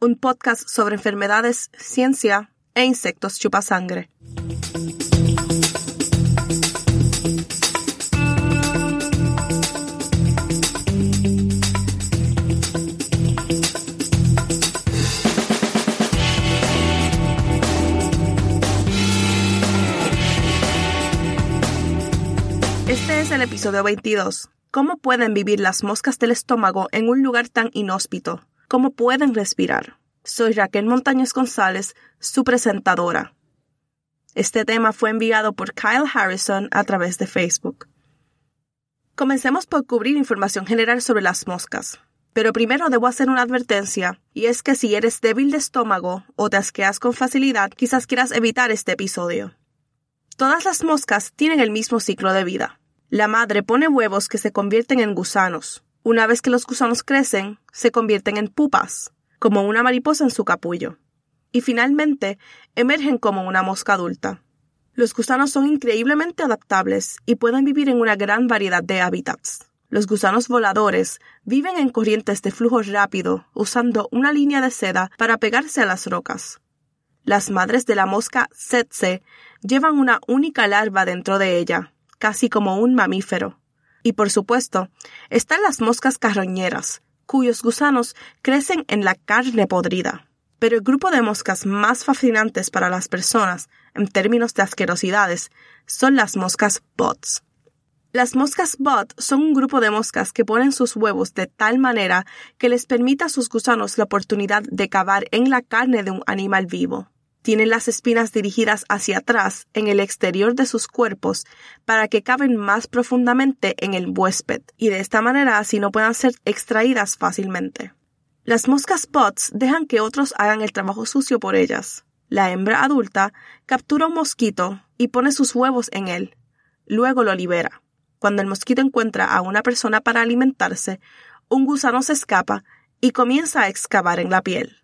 Un podcast sobre enfermedades, ciencia e insectos chupasangre. Este es el episodio 22. ¿Cómo pueden vivir las moscas del estómago en un lugar tan inhóspito? Cómo pueden respirar. Soy Raquel Montañez González, su presentadora. Este tema fue enviado por Kyle Harrison a través de Facebook. Comencemos por cubrir información general sobre las moscas. Pero primero debo hacer una advertencia, y es que si eres débil de estómago o te asqueas con facilidad, quizás quieras evitar este episodio. Todas las moscas tienen el mismo ciclo de vida. La madre pone huevos que se convierten en gusanos. Una vez que los gusanos crecen, se convierten en pupas, como una mariposa en su capullo, y finalmente emergen como una mosca adulta. Los gusanos son increíblemente adaptables y pueden vivir en una gran variedad de hábitats. Los gusanos voladores viven en corrientes de flujo rápido usando una línea de seda para pegarse a las rocas. Las madres de la mosca tsetse llevan una única larva dentro de ella, casi como un mamífero. Y por supuesto, están las moscas carroñeras, cuyos gusanos crecen en la carne podrida. Pero el grupo de moscas más fascinantes para las personas, en términos de asquerosidades, son las moscas bots. Las moscas bot son un grupo de moscas que ponen sus huevos de tal manera que les permita a sus gusanos la oportunidad de cavar en la carne de un animal vivo. Tienen las espinas dirigidas hacia atrás en el exterior de sus cuerpos para que caben más profundamente en el huésped y de esta manera así no puedan ser extraídas fácilmente. Las moscas bots dejan que otros hagan el trabajo sucio por ellas. La hembra adulta captura un mosquito y pone sus huevos en él. Luego lo libera. Cuando el mosquito encuentra a una persona para alimentarse, un gusano se escapa y comienza a excavar en la piel.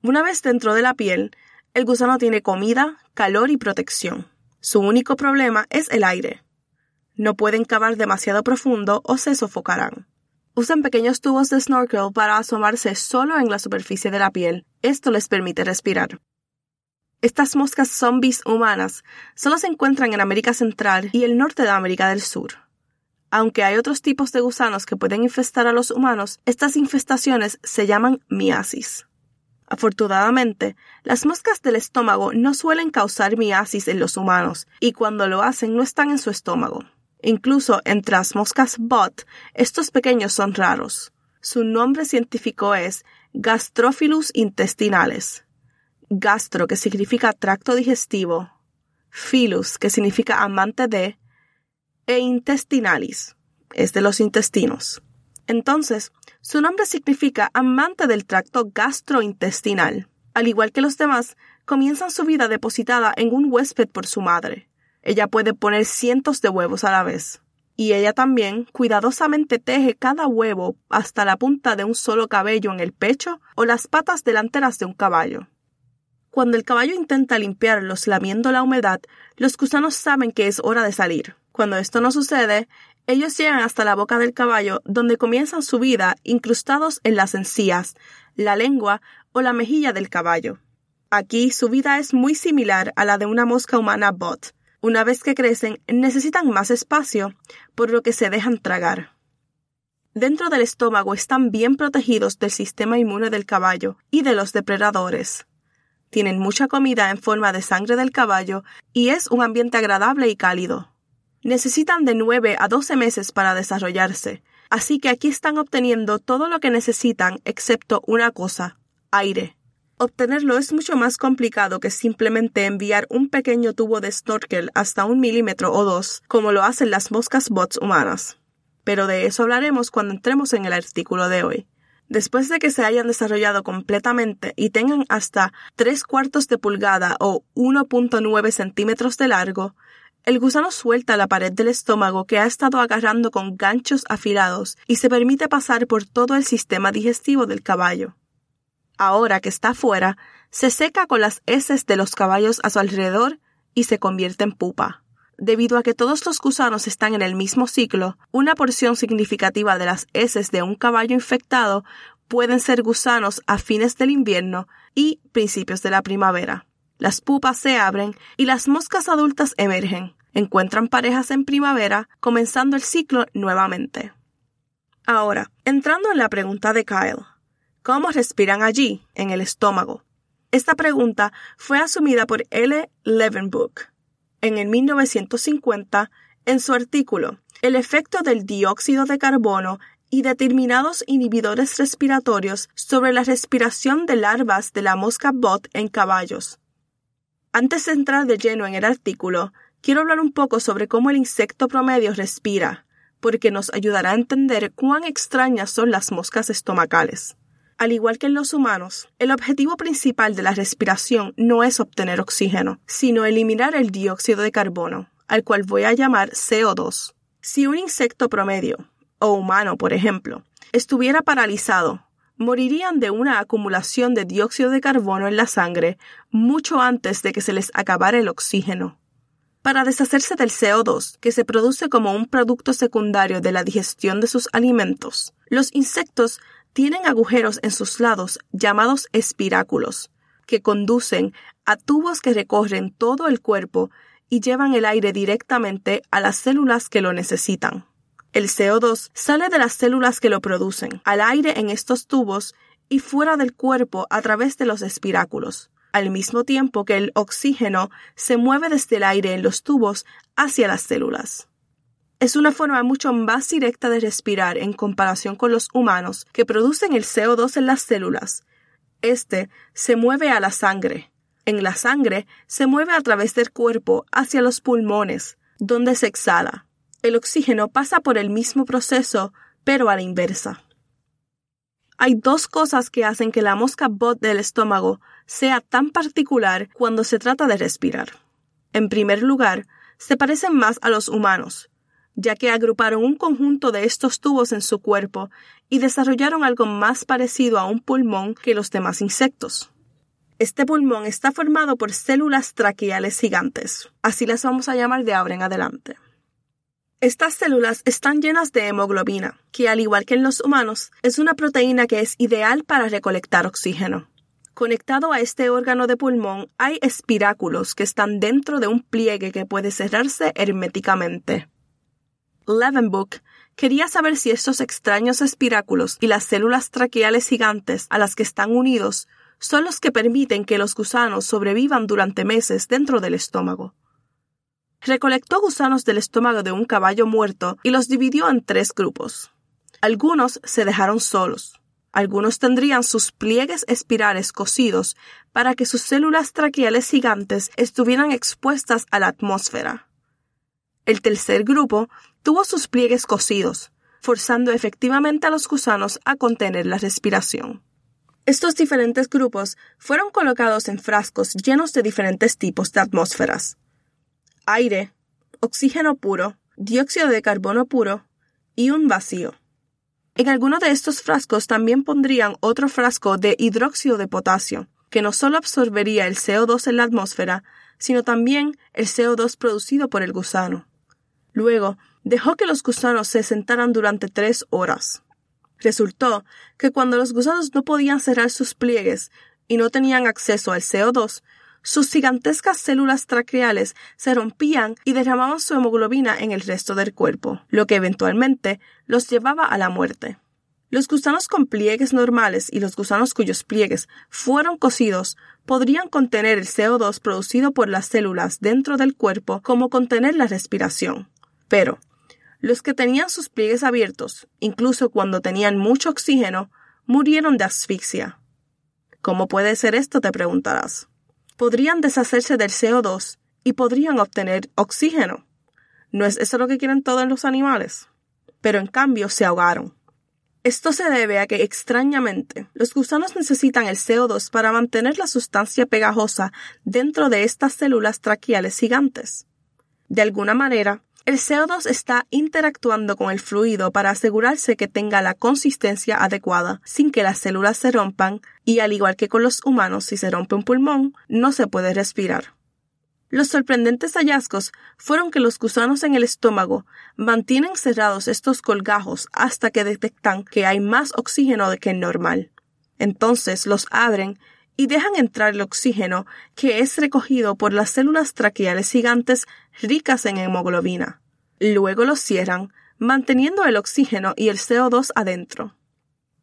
Una vez dentro de la piel, el gusano tiene comida, calor y protección. Su único problema es el aire. No pueden cavar demasiado profundo o se sofocarán. Usan pequeños tubos de snorkel para asomarse solo en la superficie de la piel. Esto les permite respirar. Estas moscas zombies humanas solo se encuentran en América Central y el norte de América del Sur. Aunque hay otros tipos de gusanos que pueden infestar a los humanos, estas infestaciones se llaman miasis. Afortunadamente, las moscas del estómago no suelen causar miasis en los humanos y cuando lo hacen no están en su estómago. Incluso entre las moscas bot, estos pequeños son raros. Su nombre científico es Gastrophilus intestinales. Gastro, que significa tracto digestivo, Philus, que significa amante de, e intestinalis, es de los intestinos. Entonces, su nombre significa amante del tracto gastrointestinal. Al igual que los demás, comienzan su vida depositada en un huésped por su madre. Ella puede poner cientos de huevos a la vez. Y ella también cuidadosamente teje cada huevo hasta la punta de un solo cabello en el pecho o las patas delanteras de un caballo. Cuando el caballo intenta limpiarlos lamiendo la humedad, los gusanos saben que es hora de salir. Cuando esto no sucede, ellos llegan hasta la boca del caballo, donde comienzan su vida incrustados en las encías, la lengua o la mejilla del caballo. Aquí su vida es muy similar a la de una mosca humana bot. Una vez que crecen, necesitan más espacio, por lo que se dejan tragar. Dentro del estómago están bien protegidos del sistema inmune del caballo y de los depredadores. Tienen mucha comida en forma de sangre del caballo y es un ambiente agradable y cálido. Necesitan de 9 a 12 meses para desarrollarse, así que aquí están obteniendo todo lo que necesitan excepto una cosa, aire. Obtenerlo es mucho más complicado que simplemente enviar un pequeño tubo de snorkel hasta un milímetro o dos, como lo hacen las moscas bots humanas. Pero de eso hablaremos cuando entremos en el artículo de hoy. Después de que se hayan desarrollado completamente y tengan hasta 3 cuartos de pulgada o 1.9 centímetros de largo, el gusano suelta la pared del estómago que ha estado agarrando con ganchos afilados y se permite pasar por todo el sistema digestivo del caballo. Ahora que está fuera, se seca con las heces de los caballos a su alrededor y se convierte en pupa. Debido a que todos los gusanos están en el mismo ciclo, una porción significativa de las heces de un caballo infectado pueden ser gusanos a fines del invierno y principios de la primavera. Las pupas se abren y las moscas adultas emergen, encuentran parejas en primavera, comenzando el ciclo nuevamente. Ahora, entrando en la pregunta de Kyle, ¿cómo respiran allí, en el estómago? Esta pregunta fue asumida por L. Levenbook, en el 1950 en su artículo El efecto del dióxido de carbono y determinados inhibidores respiratorios sobre la respiración de larvas de la mosca bot en caballos. Antes de entrar de lleno en el artículo, quiero hablar un poco sobre cómo el insecto promedio respira, porque nos ayudará a entender cuán extrañas son las moscas estomacales. Al igual que en los humanos, el objetivo principal de la respiración no es obtener oxígeno, sino eliminar el dióxido de carbono, al cual voy a llamar CO2. Si un insecto promedio, o humano por ejemplo, estuviera paralizado, morirían de una acumulación de dióxido de carbono en la sangre mucho antes de que se les acabara el oxígeno. Para deshacerse del CO2, que se produce como un producto secundario de la digestión de sus alimentos, los insectos tienen agujeros en sus lados llamados espiráculos, que conducen a tubos que recorren todo el cuerpo y llevan el aire directamente a las células que lo necesitan. El CO2 sale de las células que lo producen, al aire en estos tubos y fuera del cuerpo a través de los espiráculos, al mismo tiempo que el oxígeno se mueve desde el aire en los tubos hacia las células. Es una forma mucho más directa de respirar en comparación con los humanos que producen el CO2 en las células. Este se mueve a la sangre. En la sangre se mueve a través del cuerpo hacia los pulmones, donde se exhala. El oxígeno pasa por el mismo proceso, pero a la inversa. Hay dos cosas que hacen que la mosca bot del estómago sea tan particular cuando se trata de respirar. En primer lugar, se parecen más a los humanos, ya que agruparon un conjunto de estos tubos en su cuerpo y desarrollaron algo más parecido a un pulmón que los demás insectos. Este pulmón está formado por células traqueales gigantes, así las vamos a llamar de ahora en adelante. Estas células están llenas de hemoglobina, que al igual que en los humanos, es una proteína que es ideal para recolectar oxígeno. Conectado a este órgano de pulmón hay espiráculos que están dentro de un pliegue que puede cerrarse herméticamente. Levenbook quería saber si estos extraños espiráculos y las células traqueales gigantes a las que están unidos son los que permiten que los gusanos sobrevivan durante meses dentro del estómago. Recolectó gusanos del estómago de un caballo muerto y los dividió en tres grupos. Algunos se dejaron solos. Algunos tendrían sus pliegues espirales cosidos para que sus células traqueales gigantes estuvieran expuestas a la atmósfera. El tercer grupo tuvo sus pliegues cosidos, forzando efectivamente a los gusanos a contener la respiración. Estos diferentes grupos fueron colocados en frascos llenos de diferentes tipos de atmósferas. Aire, oxígeno puro, dióxido de carbono puro y un vacío. En alguno de estos frascos también pondrían otro frasco de hidróxido de potasio, que no solo absorbería el CO2 en la atmósfera, sino también el CO2 producido por el gusano. Luego, dejó que los gusanos se sentaran durante tres horas. Resultó que cuando los gusanos no podían cerrar sus pliegues y no tenían acceso al CO2, sus gigantescas células traqueales se rompían y derramaban su hemoglobina en el resto del cuerpo, lo que eventualmente los llevaba a la muerte. Los gusanos con pliegues normales y los gusanos cuyos pliegues fueron cosidos podrían contener el CO2 producido por las células dentro del cuerpo como contener la respiración Pero los que tenían sus pliegues abiertos, incluso cuando tenían mucho oxígeno, murieron de asfixia. ¿Cómo puede ser esto? te preguntarás. Podrían deshacerse del CO2 y podrían obtener oxígeno. ¿No es eso lo que quieren todos los animales? Pero en cambio se ahogaron. Esto se debe a que extrañamente los gusanos necesitan el CO2 para mantener la sustancia pegajosa dentro de estas células traqueales gigantes. De alguna manera, el CO2 está interactuando con el fluido para asegurarse que tenga la consistencia adecuada sin que las células se rompan y al igual que con los humanos si se rompe un pulmón no se puede respirar. Los sorprendentes hallazgos fueron que los gusanos en el estómago mantienen cerrados estos colgajos hasta que detectan que hay más oxígeno que normal. Entonces los abren y dejan entrar el oxígeno que es recogido por las células traqueales gigantes ricas en hemoglobina. Luego los cierran, manteniendo el oxígeno y el CO2 adentro.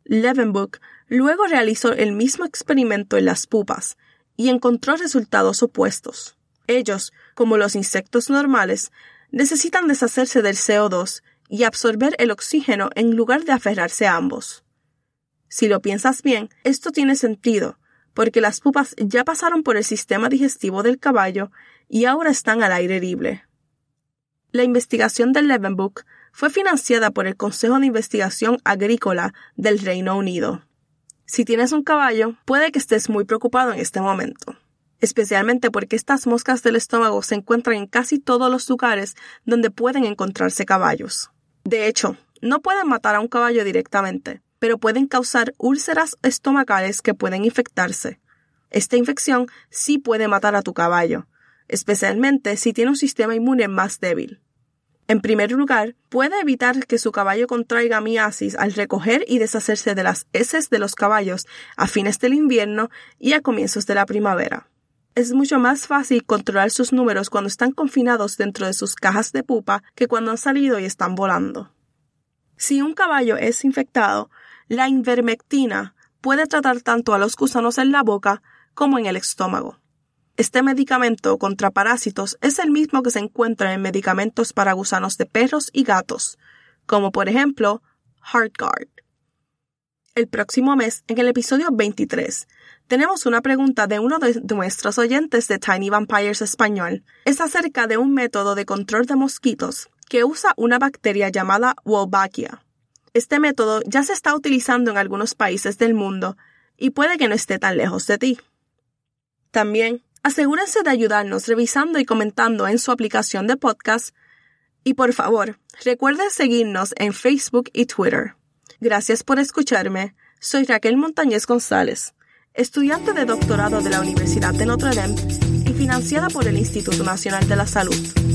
Levenbuch luego realizó el mismo experimento en las pupas y encontró resultados opuestos. Ellos, como los insectos normales, necesitan deshacerse del CO2 y absorber el oxígeno en lugar de aferrarse a ambos. Si lo piensas bien, esto tiene sentido, porque las pupas ya pasaron por el sistema digestivo del caballo y ahora están al aire libre. La investigación del Levenbuch fue financiada por el Consejo de Investigación Agrícola del Reino Unido. Si tienes un caballo, puede que estés muy preocupado en este momento, especialmente porque estas moscas del estómago se encuentran en casi todos los lugares donde pueden encontrarse caballos. De hecho, no pueden matar a un caballo directamente, pero pueden causar úlceras estomacales que pueden infectarse. Esta infección sí puede matar a tu caballo, especialmente si tiene un sistema inmune más débil. En primer lugar, puede evitar que su caballo contraiga miasis al recoger y deshacerse de las heces de los caballos a fines del invierno y a comienzos de la primavera. Es mucho más fácil controlar sus números cuando están confinados dentro de sus cajas de pupa que cuando han salido y están volando. Si un caballo es infectado, la invermectina puede tratar tanto a los gusanos en la boca como en el estómago. Este medicamento contra parásitos es el mismo que se encuentra en medicamentos para gusanos de perros y gatos, como por ejemplo HeartGuard. El próximo mes, en el episodio 23, tenemos una pregunta de uno de nuestros oyentes de Tiny Vampires Español. Es acerca de un método de control de mosquitos que usa una bacteria llamada Wolbachia. Este método ya se está utilizando en algunos países del mundo y puede que no esté tan lejos de ti. También, asegúrense de ayudarnos revisando y comentando en su aplicación de podcast y por favor, recuerden seguirnos en Facebook y Twitter. Gracias por escucharme. Soy Raquel Montañez González, estudiante de doctorado de la Universidad de Notre Dame y financiada por el Instituto Nacional de la Salud.